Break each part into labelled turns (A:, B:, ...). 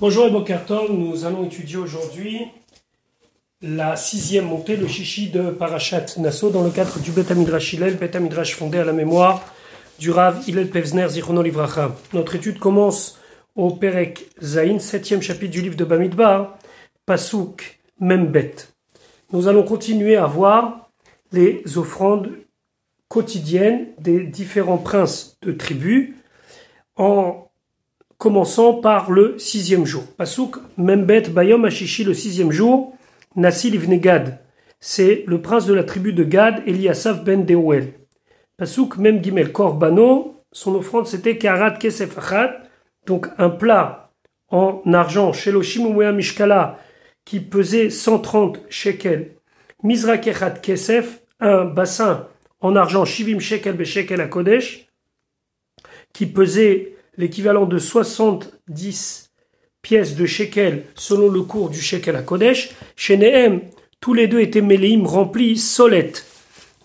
A: Bonjour et nous allons étudier aujourd'hui la sixième montée, le chichi de Parashat Nassau, dans le cadre du Bet Amidrash Hillel, Bet Amidrash fondé à la mémoire du Rav Hillel Pevzner Zichrono Livracha. Notre étude commence au Perek Zain, septième chapitre du livre de Bamidbar, Pasuk Membet. Nous allons continuer à voir les offrandes quotidiennes des différents princes de tribus en commençant par le sixième jour. Pasuk Membet Bayom Ashishi, le sixième jour, Nassil Ibn Gad. C'est le prince de la tribu de Gad, Eliasaf ben Deuel. Pasuk Mem Gimel Korbano, son offrande c'était Karat Kesef donc un plat en argent, Sheloshim Mishkala, qui pesait 130 shekels. Mizra Kechat Kesef, un bassin en argent, Shivim shekel be shekel à Kodesh, qui pesait l'équivalent de 70 pièces de shekel selon le cours du shekel à Kodesh. Chez tous les deux étaient méléim remplis solettes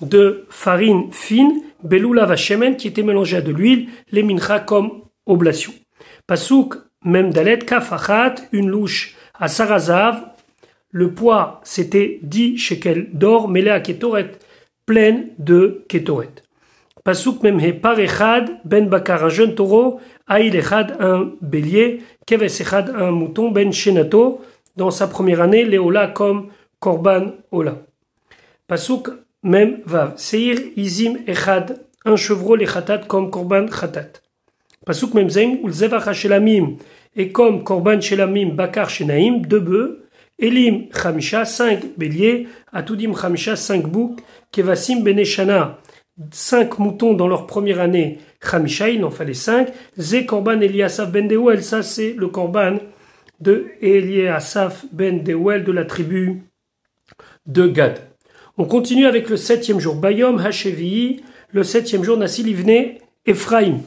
A: de farine fine, beloula vachemen qui était mélangée à de l'huile, les mincha comme oblation. Pasouk, même dalet, kafachat, une louche à sarazav, le poids c'était 10 shekels d'or mêlé à ketoret, pleine de ketoret. Pasuk même he parechad ben bakar, un jeune taureau, aïl echad un bélier, keves echad un mouton, ben shenato, dans sa première année, léola comme korban ola. Pasuk même vav, seir izim echad, un chevreau lechatat comme korban chatat. Pasuk même zaim, ulzevach shelamim, et comme korban shelamim bakar shenaim, deux bœufs, elim chamisha, cinq béliers, atudim chamisha, cinq boucs, kevasim beneshana, cinq moutons dans leur première année, Khamisha, il en fallait cinq. Zé Korban Eliasaf ben Deuel, ça c'est le Korban de Eliasaf ben Deuel de la tribu de Gad. On continue avec le septième jour. Bayom Hashevi, le septième jour, Nassil Ivne Ephraim.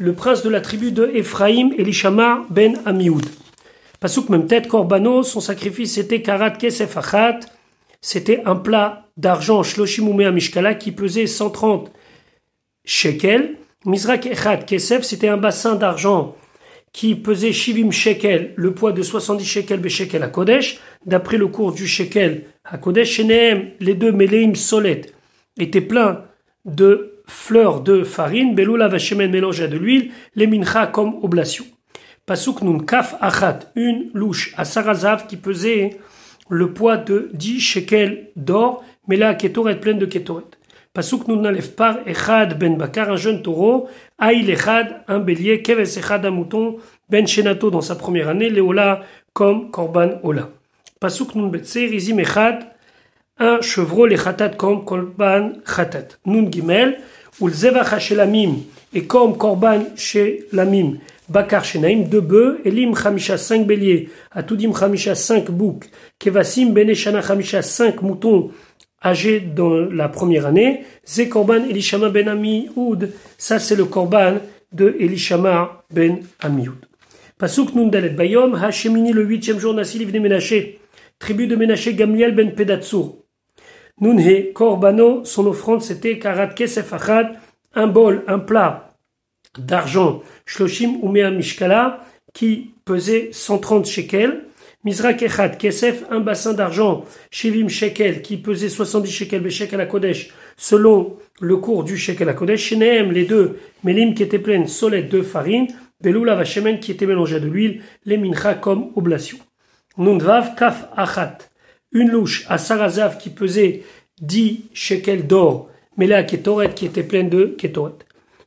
A: Le prince de la tribu de Ephraim, Elishama ben Amioud. Pasuk même tête, Korbano, son sacrifice était Karat Kesef Achat, c'était un plat d'argent shloshim mishkala qui pesait 130 shekels. Mizrak echad kesef, c'était un bassin d'argent qui pesait shivim shekel, le poids de 70 shekels shekel à Kodesh. D'après le cours du shekel à Kodesh, les deux meleim solet étaient pleins de fleurs de farine, beloula vachemen mélangé à de l'huile, les mincha comme oblation. Pasuk nun kaf achat, une louche à sarazav qui pesait le poids de 10 shekels d'or, mais là, Ketoret pleine de Ketoret. Pasuk nous n'enlève pas Echad ben Bakar, un jeune taureau, Aïl Echad, un bélier, Keves Echad, un mouton, Ben Shenato dans sa première année, Léola comme Korban Ola. Pasuk nun betse, Rizim Echad, un chevreau, les Khatat comme Korban Khatat. Nun Gimel, ou Zevach Shelamim, et comme Korban Shelamim, Bakar Shenaim, deux bœufs, Elim Khamisha, cinq béliers, Atudim Khamisha, cinq boucs, Kevasim Beneshana Khamisha, cinq moutons, âgés dans la première année, Zé Korban Elishama Ben Amioud, ça c'est le Korban de Elishama Ben Amioud. Pasuk Nundalet Bayom, Hashemini le huitième jour, Nassil Ivne Menaché, tribu de Menaché Gamliel Ben Pedatsur. Nunhe Korbano, son offrande c'était Karat Kesef un bol, un plat d'argent, Shloshim Umea Mishkala, qui pesait 130 shekels, Mizrak Echad Kesef, un bassin d'argent, Shivim Shekel, qui pesait 70 shekels, Beshekel à Kodesh, selon le cours du Shekel à Kodesh, Shenehem, les deux, Melim qui étaient pleines, solette de farine, Beloula Vachemen qui était mélangé de l'huile, les mincha comme oblation. Nundvav Kaf Achat, une louche à Sarazav qui pesait 10 shekels d'or, à Ketoret qui était pleine de Ketoret.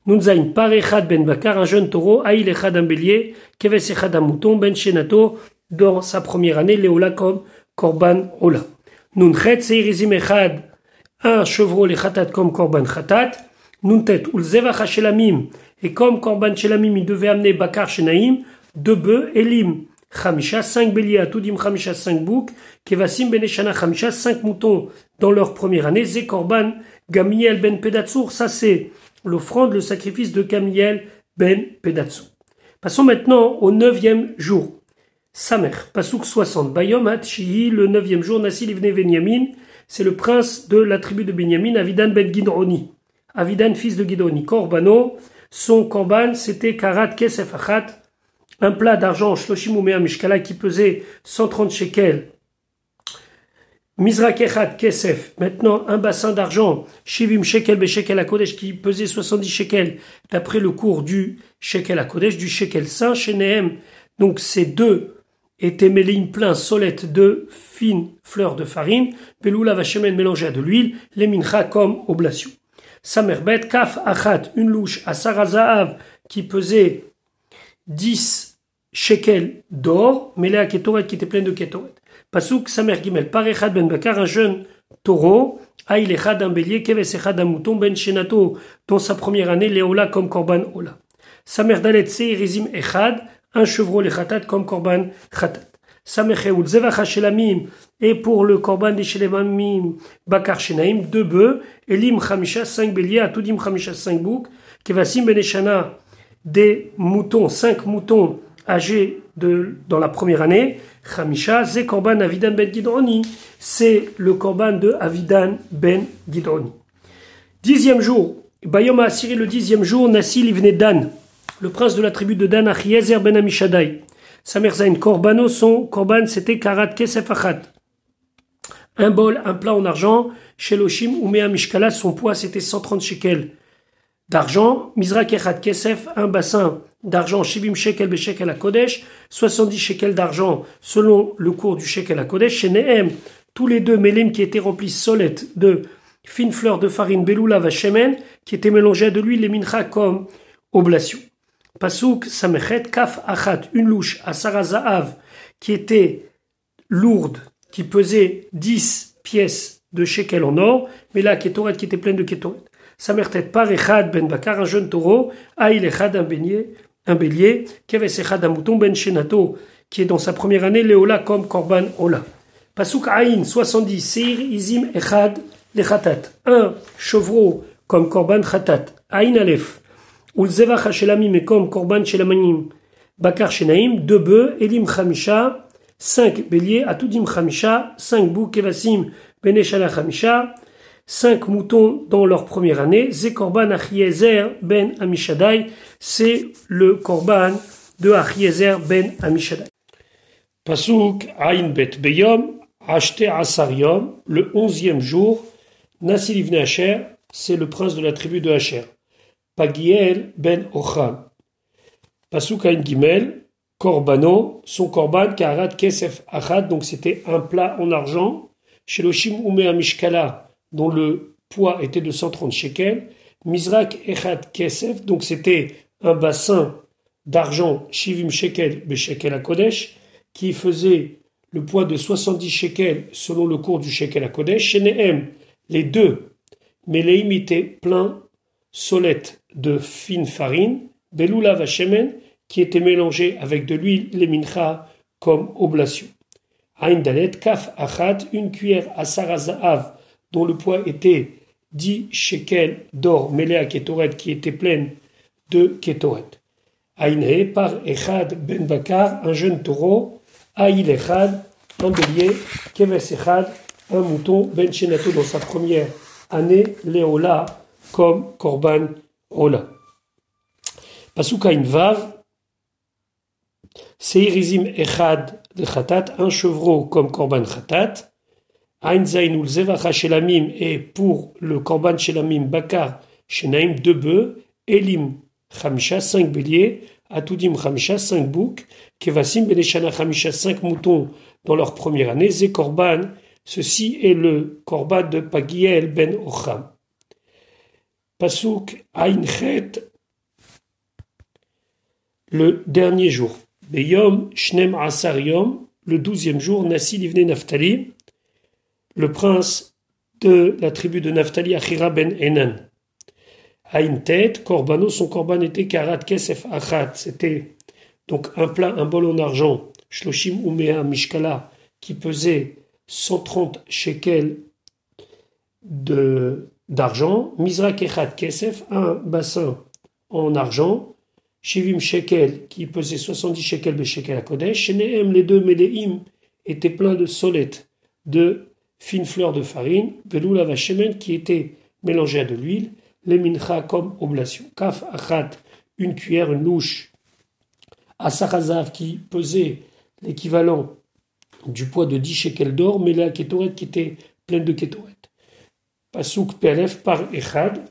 A: Nunzain par Echad ben Bakar, un jeune taureau, Aïl Echad un bélier, Keves Echad un mouton, Ben Shenato, dans sa première année, Léola comme Korban Ola. Nunchet Seirizim Echad, un chevreau, les comme Korban Khatat. Nuntet Ulzevach Shelamim, et comme Korban Shelamim, il devait amener Bakar Shenaim, deux bœufs, Elim, Khamisha, cinq béliers, Atudim Khamisha, cinq boucs, Kevasim Beneshana Khamisha, cinq moutons dans leur première année, Zé Korban, Gamiel Ben Pedatsur, ça c'est l'offrande, le sacrifice de Gamiel Ben Pedatsur. Passons maintenant au neuvième jour. Samer, Pasouk 60. Bayom Hatchihi, le neuvième jour, Nassil Ibn Benyamin, c'est le prince de la tribu de Benyamin, Avidan Ben Gidroni. Avidan, fils de Gidroni. Korbano, son korban, c'était Karat Kesef un plat d'argent, shloshim mishkala, qui pesait 130 shekels, Mizrak Echad Kesef, maintenant un bassin d'argent, Shivim Shekel Beshekel à qui pesait 70 shekels, d'après le cours du Shekel à Kodesh, du Shekel Saint, Shenehem, donc ces deux étaient mêlés plein solette de fines fleurs de farine, Peloula Vachemen mélangé à de l'huile, les mincha comme oblation. Samerbet, Kaf Achat, une louche à Sarazahav, qui pesait 10 shekels d'or, mêlé à Ketoret, qui était plein de Ketoret. Pasuk Samer Gimel, Parechad ben Bakar, un jeune taureau, Aïl Echad un bélier, Keves Echad un mouton, Ben Shenato, dans sa première année, Léola comme Korban Ola. Samer Dalet Seirizim Echad, un chevreau Lechatat comme Korban Chatat. Samer Cheoul Zevacha Shelamim, et pour le Korban des Shelemamim, Bakar Shenaim, deux bœufs, Elim Chamisha, cinq béliers, Atudim Chamisha, cinq boucs, Kevasim Beneshana, des moutons, cinq moutons âgés de, dans la première année, Chamisha, c'est Avidan ben Gidroni. C'est le Korban de Avidan ben Gidroni. Dixième jour. Bayom a assuré le dixième jour, Nassil venait Dan, le prince de la tribu de Dan, Achiezer ben Amishadai. Sa mère Korbano, son Korban, c'était Karat Kesef Achat. Un bol, un plat en argent, chez Loshim ou Mea Mishkala, son poids c'était 130 shekels d'argent, Mizra Kesef, un bassin d'argent, Shivim Shekel à Kodesh, 70 shekels d'argent selon le cours du Shekel à Kodesh, chez Nehem, tous les deux Mélim qui étaient remplis solettes de fines fleurs de farine Beloula Vachemen, qui étaient mélangées à de l'huile, les mincha comme oblation. Pasuk Samechet Kaf Achat, une louche à Sarazahav, qui était lourde, qui pesait 10 pièces de shekel en or, mais là, Ketoret qui était pleine de Ketoret. Samertet par Echad ben Bakar, un jeune taureau, Aïl Echad, un bélier, un bélier, Keves Echad, un mouton, ben Shenato, qui est dans sa première année, Léola comme Korban Ola. Pasuk Aïn, 70, Seir Izim Echad, Lechatat, un chevreau comme Korban Chatat, Aïn Aleph, Ulzevach Hashelamim et comme Korban Shelamanim, Bakar Shenaim, deux bœufs, Elim Chamisha, cinq béliers, Atudim Chamisha, cinq boucs, Kevasim, Beneshala Chamisha, cinq moutons dans leur première année. Zekorban Achiezer ben Amishadai, c'est le korban de Achiezer ben Amishadai. Pasuk Ain Bet Beyom, Acheté Asariom, le onzième jour, Nassil ibn Asher, c'est le prince de la tribu de Asher. Pagiel ben Ocham. Pasuk Ain Gimel, Korbano, son korban, Karat Kesef Achad, donc c'était un plat en argent. Sheloshim Ume Amishkala, dont le poids était de 130 shekels, Mizrak Echad Kesef, donc c'était un bassin d'argent, Shivim Shekel, Beshekel à Kodesh, qui faisait le poids de 70 shekels selon le cours du Shekel à Kodesh, Shenehem, les deux, mais les imités plein, solette de fine farine, Beloula Vachemen, qui était mélangé avec de l'huile, les mincha, comme oblation. Ain Dalet, Kaf Achat, une cuillère à Sarazahav, dont le poids était 10 shekels d'or mêlé à Ketoret qui était pleine de Ketoret. Aïne par Echad ben Bakar, un jeune taureau, Aïl Echad, un bélier, Keves Echad, un mouton, Ben Shenato dans sa première année, Léola, comme Korban Ola. Pasuka Vav, Seirizim Echad de Khatat, un chevreau comme Korban Khatat, Ein Zainul Zevacha Shelamim et pour le Korban Shelamim Bakar Shenaim deux bœufs, Elim Chamisha cinq béliers, Atudim Chamisha cinq boucs, Kevasim Beneshana Chamisha cinq moutons dans leur première année, Ze Korban, ceci est le Korban de Pagiel ben Ocham. Pasuk Ein Chet, le dernier jour. Beyom Shnem Asar Yom, le douzième jour, Nasi Livne Naftali, le prince de la tribu de Naphtali, Achira ben Enan. A une tête, Korbano, son korban était Karat Kesef Achat. C'était donc un plat, un bol en argent, Shloshim Umea Mishkala, qui pesait 130 shekels d'argent. Mizra Kechat Kesef, un bassin en argent. Shivim shekel, qui pesait 70 shekels de shekel à Kodesh. Shenehem, les deux Meleim, étaient pleins de solettes, de fine fleur de farine, veloula vachemen qui était mélangé à de l'huile, les mincha comme oblation. Kaf achat, une cuillère, une louche. Asarazav qui pesait l'équivalent du poids de 10 shekels d'or, mais la Ketoret qui était pleine de Ketoret. Pasuk Pelef par Echad,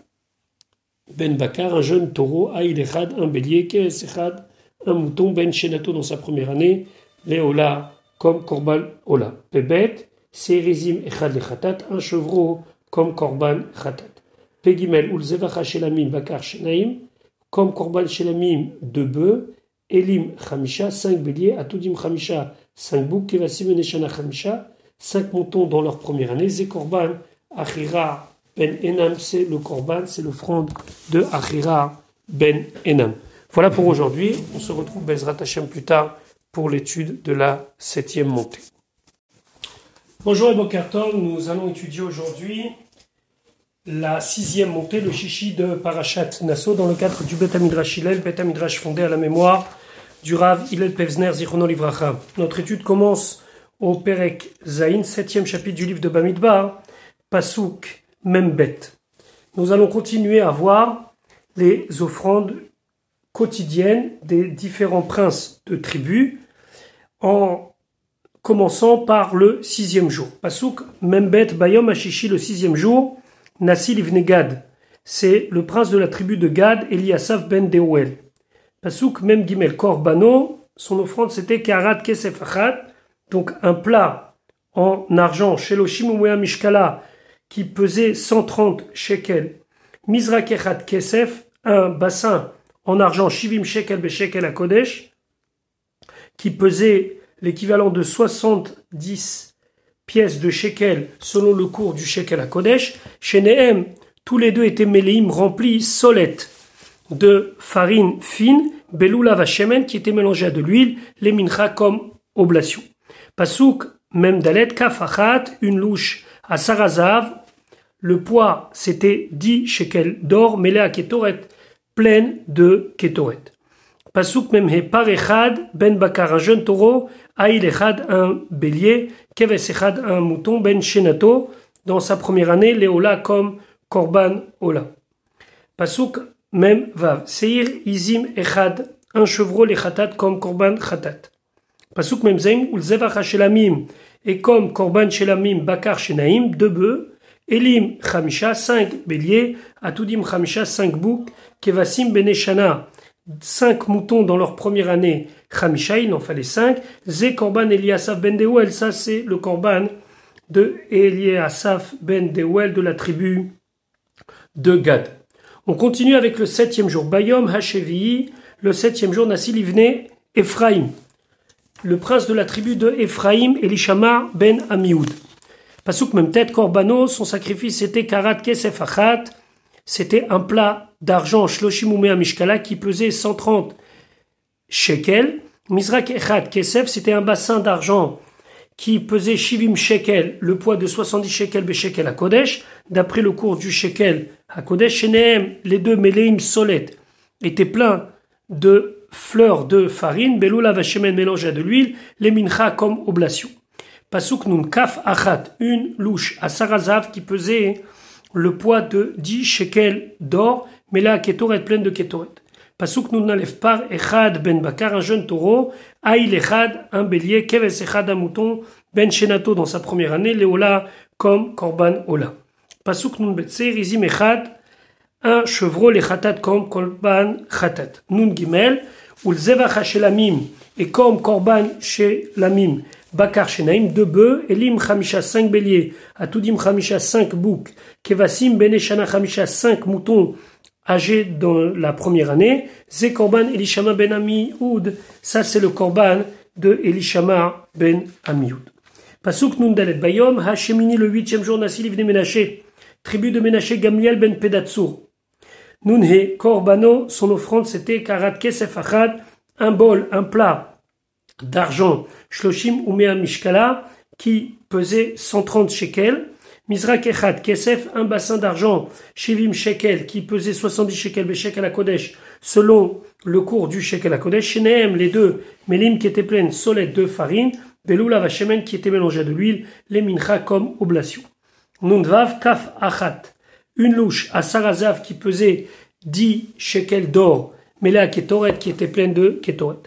A: Ben Bakar, un jeune taureau, Aïl Echad, un bélier, Kees Echad, un mouton, Ben Shenato dans sa première année, Léola comme Korban Ola. Pebet, Serizim Echad Lechatat, un chevreau comme Korban Chatat. Pegimel Ulzevacha Shelamim Bakar Shenaim, comme Korban Shelamim de bœufs, Elim Chamisha, cinq béliers, Atudim Chamisha, cinq boucs, Kevasim Neshana Chamisha, cinq moutons dans leur première année, Zekorban, Achira Ben Enam, c'est le Korban, c'est l'offrande de Achira Ben Enam. Voilà pour aujourd'hui, on se retrouve Bezrat Hashem plus tard pour l'étude de la septième montée. Bonjour et Bokertov, nous allons étudier aujourd'hui la sixième montée, le chichi de Parashat Nassau, dans le cadre du Bet Amidrash Hillel, Bet Amidrash fondé à la mémoire du Rav Hillel Pevzner Zichrono Livracha. Notre étude commence au Perek Zain, septième chapitre du livre de Bamidbar, Pasuk Membet. Nous allons continuer à voir les offrandes quotidiennes des différents princes de tribus, en commençant par le sixième jour. Pasuk Membet Bayom Ashishi, le sixième jour, Nassil ibn Gad. C'est le prince de la tribu de Gad, Eliasaf ben Deuel. Pasuk Mem Gimel Korbano, son offrande c'était Karat Kesef donc un plat en argent, Sheloshim Mishkala, qui pesait 130 shekels. Mizra Kechat Kesef, un bassin en argent, Shivim shekel Beshekel à Kodesh, qui pesait l'équivalent de 70 pièces de shekel selon le cours du shekel à Kodesh. Chez Nehem, tous les deux étaient méléim remplis solettes de farine fine, beloula vachemen qui était mélangée à de l'huile, les mincha comme oblation. Pasouk, même dalet, kafachat, une louche à sarazav, le poids c'était 10 shekels d'or mêlé à ketoret, pleine de ketoret. Pasouk même he parechad, ben bakar, un jeune taureau, aïl echad, un bélier, keves echad, un mouton, ben shenato, dans sa première année, léola comme korban ola. Pasouk même vav, seir izim echad, un chevreau, les khatat comme korban khatat. Pasouk même zaim, ulzevach shelamim, et comme korban shelamim, bakar shenaim, deux bœufs, elim chamisha, cinq béliers, atudim chamisha, cinq boucs, kevasim beneshana, cinq moutons dans leur première année, Khamisha, il en fallait cinq. Zé Korban Eliasaf ben Deuel, ça c'est le Korban de Eliasaf ben Deuel de la tribu de Gad. On continue avec le septième jour. Bayom Hashevi, le septième jour, Nassil Ivne Ephraim. Le prince de la tribu de Ephraim, Elishama ben Amioud. Pasouk même tête, Korbano, son sacrifice était Karat Kesef Achat, c'était un plat d'argent Shloshimumea Mishkala qui pesait 130 shekels. Mizrak Echad Kesef, c'était un bassin d'argent qui pesait Shivim shekel, le poids de 70 shekels beshekel à Kodesh. D'après le cours du shekel à Kodesh, les deux Meleim Solet étaient pleins de fleurs de farine, Beloula Vachemen mélangé à de l'huile, les mincha comme oblation. Pasuk Nun Kaf Achat, une louche à Sarazav qui pesait le poids de 10 shekels d'or, mais là, Ketoret pleine de Ketoret. Pasuk nous n'enlève pas Echad ben Bakar, un jeune taureau, Aïl Echad, un bélier, Keves Echad, un mouton, Ben Shenato dans sa première année, Léola comme Korban Ola. Pasuk nun Betse, Rizim Echad, un chevreau, les Khatat comme Korban Khatat. Nun Gimel, ou Zevach Shelamim, et comme Korban Shelamim, Bakar Shenaim, deux bœufs, Elim Chamisha, cinq béliers, Atudim Chamisha, cinq boucs, Kevasim Beneshana Chamisha, cinq moutons, âgés dans la première année, Ze Korban Elishama ben Amioud, ça c'est le Korban de Elishama ben Amioud. Pasuk Nundalet Bayom, Hashemini le huitième jour, Nassil de Menaché, tribu de Menaché Gamliel ben Pedatsur. Nunhe Korbano, son offrande c'était Karat Kesef un bol, un plat d'argent, Shloshim Umea Mishkala, qui pesait 130 shekels, Mizrak Echad Kesef, un bassin d'argent, Shivim Shekel, qui pesait 70 shekels, Beshekel à Kodesh, selon le cours du Shekel à Kodesh, Shenehem, les deux, Melim qui étaient pleines, solette de farine, Beloula Vachemen qui était mélangé de l'huile, les mincha comme oblation. Nundvav Kaf Achat, une louche à Sarazav qui pesait 10 shekels d'or, mais là Ketoret qui était pleine de Ketoret.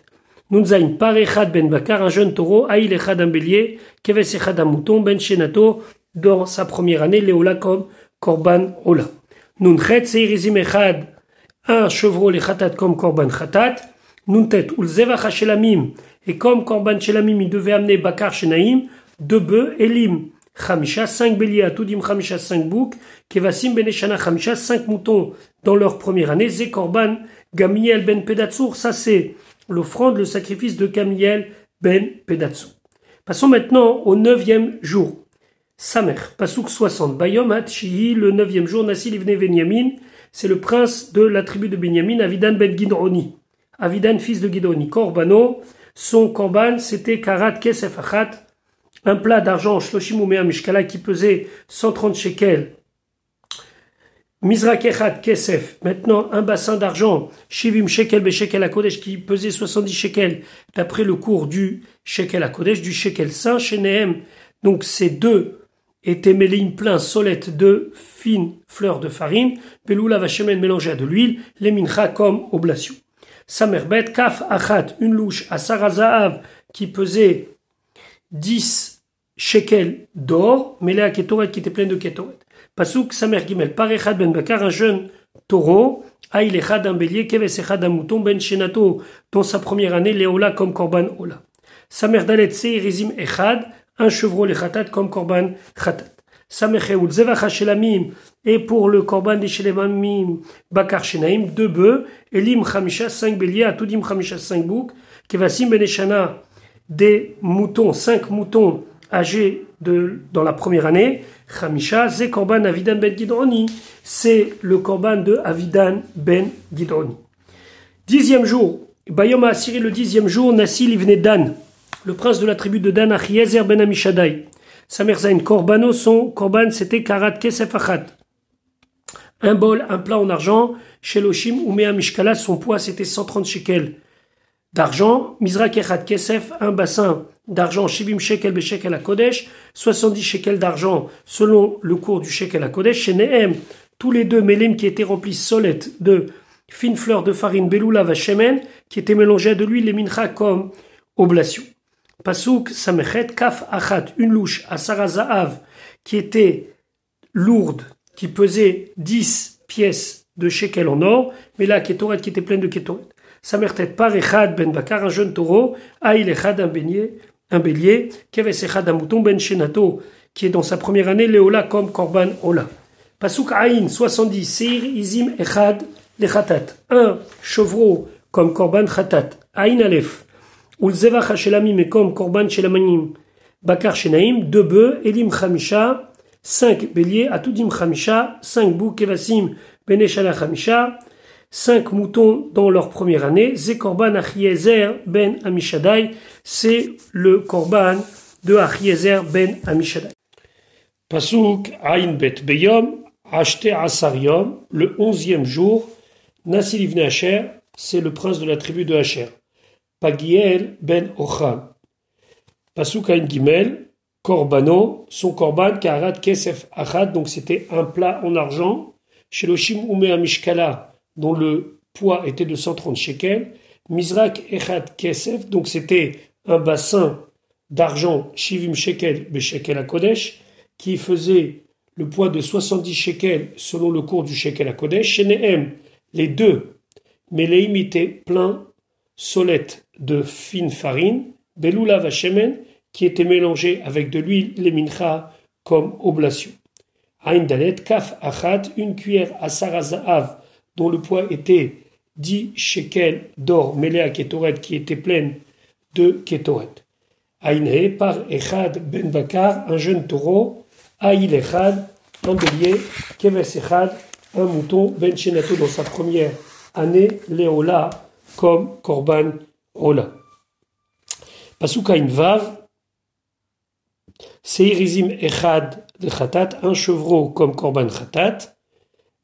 A: Nunzain par echad ben bakar, un jeune taureau, aïl echad un bélier, keves un mouton, ben shenato, dans sa première année, léola comme korban ola. Nunchet seirizim echad, un chevreau les khatat comme korban khatat. Nuntet ulzevach shelamim, et comme korban shelamim, il devait amener bakar shenaim, deux bœufs, elim, Khamisha, cinq béliers, Atudim Khamisha, cinq boucs, Kevasim Beneshana Khamisha, cinq moutons dans leur première année, Zekorban, Gamiel ben Pedatsour, ça c'est l'offrande, le sacrifice de Gamiel ben Pedatsour. Passons maintenant au neuvième jour. Samer, Pasouk 60, Bayom Hatshihi, le neuvième jour, Nassil Ibn Benyamin, c'est le prince de la tribu de Benyamin, Avidan ben Gidroni. Avidan, fils de Gidroni. Korbano, son korban, c'était Karat Kesef un plat d'argent, Shloshim Mishkala, qui pesait 130 shekels. Mizrak Kesef, maintenant un bassin d'argent, Shivim Shekel Beshekel Kodesh, qui pesait 70 shekels, d'après le cours du Shekel Kodesh, du Shekel Saint, Shenehem. Donc ces deux étaient mêlés plein solette de fines fleurs de farine, Peloula Vachemen mélangée à de l'huile, les mincha comme oblation. Samerbet, Kaf Achat, une louche à Sarazahav, qui pesait 10 shekel d'or, mêlé à Ketoret qui était plein de Ketoret. Pasuk Samer Gimel, Parechad ben Bakar, un jeune taureau, Aïl Echad un bélier, Keves Echad un mouton, Ben Shenato, dans sa première année, Léola comme Korban Ola. Samer Dalet Seirizim Echad, un chevreau les Khatat comme Korban Khatat. Samer Cheoul Zevacha Shelamim, et pour le Korban des Shelemamim, Bakar Shenaim, deux bœufs, Elim Chamisha, cinq béliers, Atudim Chamisha, cinq boucs, Kevasim Ben Eshana, des moutons, cinq moutons, âgé de, dans la première année, Khamisha, c'est Korban Avidan ben Gidroni. C'est le Korban de Avidan ben Gidroni. Dixième jour, Bayom a assuré le dixième jour, Nassil venait Dan, le prince de la tribu de Dan, Achiezer ben Amishadai. Sa mère Korbano, son Korban, c'était Karat Kesef Achat. Un bol, un plat en argent, chez Loshim, Umea Mishkala, son poids c'était 130 shekels d'argent, Mizrak Kesef, un bassin d'argent, Shivim Shekel Beshekel à Kodesh, 70 shekels d'argent selon le cours du Shekel à Kodesh, chez Nehem, tous les deux mélim qui étaient remplis solettes de fines fleurs de farine Beloula Vachemen, qui étaient mélangées à de l'huile les mincha comme oblation. Pasuk Samechet Kaf Achat, une louche à Sarazahav, qui était lourde, qui pesait 10 pièces de shekel en or, mais là, Ketoret qui était pleine de Ketoret. Samertet par Echad ben Bakar, un jeune taureau, Aïl Echad, un bélier, un bélier, Ben Shenato, qui est dans sa première année, Léola comme Korban Ola. Pasuk Aïn, 70, Seir Izim Echad, Lechatat, un chevreau comme Korban Chatat, Aïn Aleph, Ulzevach Hashelamim et Korban Shelamanim, Bakar Shenaim, deux bœufs, Elim Chamisha, cinq béliers, Atudim Chamisha, cinq boucs, Kevasim, Beneshala Chamisha, cinq moutons dans leur première année. Zekorban Achiezer ben Amishadai, c'est le korban de Achiezer ben Amishadai. Pasuk Ain Bet Beyom, acheté Asariom, le onzième jour, Nassil ibn c'est le prince de la tribu de Asher. Pagiel ben Ocham. Pasuk Ain Gimel, Korbano, son korban, Karat Kesef Achad, donc c'était un plat en argent. Sheloshim Ume Amishkala, dont le poids était de 130 shekels, Mizrak Echad Kesef, donc c'était un bassin d'argent Shivim shekel Beshekel à Kodesh, qui faisait le poids de 70 shekels selon le cours du shekel à Kodesh. Les deux, mais les imités plein, solette de fine farine, Beloula Vachemen, qui était mélangé avec de l'huile, les mincha, comme oblation. Ain Dalet, Kaf Achat, une cuillère à Sarazahav, dont le poids était 10 shekels d'or mêlé à Ketoret qui était pleine de Ketoret. Aïne par Echad ben Bakar, un jeune taureau, Aïl Echad, un bélier, Keves Echad, un mouton, Ben Shenato dans sa première année, Léola, comme Korban Ola. Pasuka Vav, Seirizim Echad de Khatat, un chevreau comme Korban Khatat,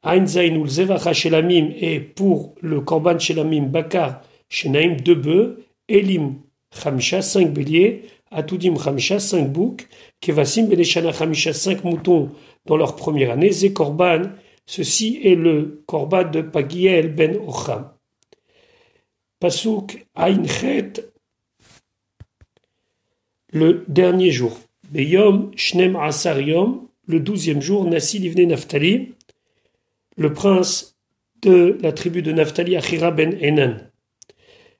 A: Einzain Zevacha Shelamim et pour le Korban Shelamim Bakar Shenaim deux bœufs, Elim Chamisha cinq béliers, Atudim Chamisha cinq boucs, Kevasim Beneshana Chamisha cinq moutons dans leur première année, Ze Korban, ceci est le Korban de Pagiel ben Ocham. Pasuk Ainchet le dernier jour. Beyom Shnem Asar Yom, le douzième jour, Nassi Livne Naftali, le prince de la tribu de Naftali, Achira ben Enan.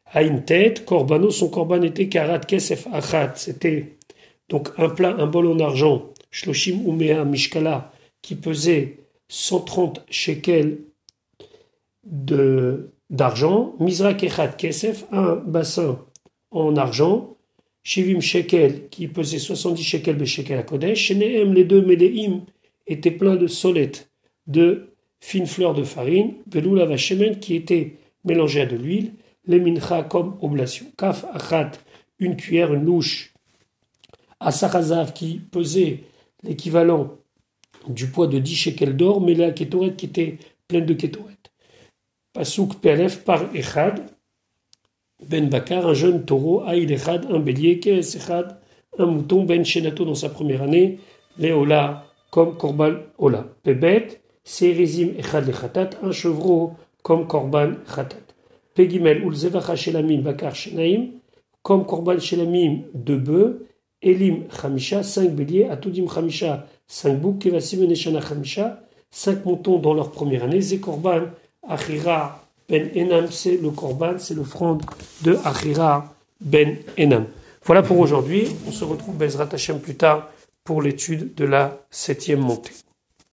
A: A une tête, Korbano, son korban était Karat Kesef Achat, c'était donc un plat, un bol en argent, Shloshim Umea Mishkala, qui pesait 130 shekels d'argent, Mizrak Echat Kesef, un bassin en argent, Shivim shekel, qui pesait 70 shekels de shekel à Kodesh, Shenehem, les deux Meleim, étaient pleins de solettes, de fines fleurs de farine, Veloula Vashemen, qui était mélangé à de l'huile, les mincha comme oblation. Kaf achat, une cuillère, une louche, Asarazav, qui pesait l'équivalent du poids de 10 shekels d'or, mais la qui était pleine de kétoret. Pasuk Pelef par Echad, Ben Bakar, un jeune taureau, Aïl Echad, un bélier, Kes Echad, un mouton, Ben Shenato dans sa première année, Léola comme Korban Ola. Pebet, Serizim Echad Lechatat, un chevreau comme Korban Chatat. Pegimel Ulzevacha Shelamim Bakar Shenaim, comme Korban Shelamim, deux bœufs, Elim Chamisha, cinq béliers, Atudim Chamisha, cinq boucs, Kevasim Neshana Chamisha, cinq moutons dans leur première année, Zekorban, Achira Ben Enam, c'est le Korban, c'est l'offrande de Achira Ben Enam. Voilà pour aujourd'hui. On se retrouve Bezrat Hashem plus tard pour l'étude de la septième montée.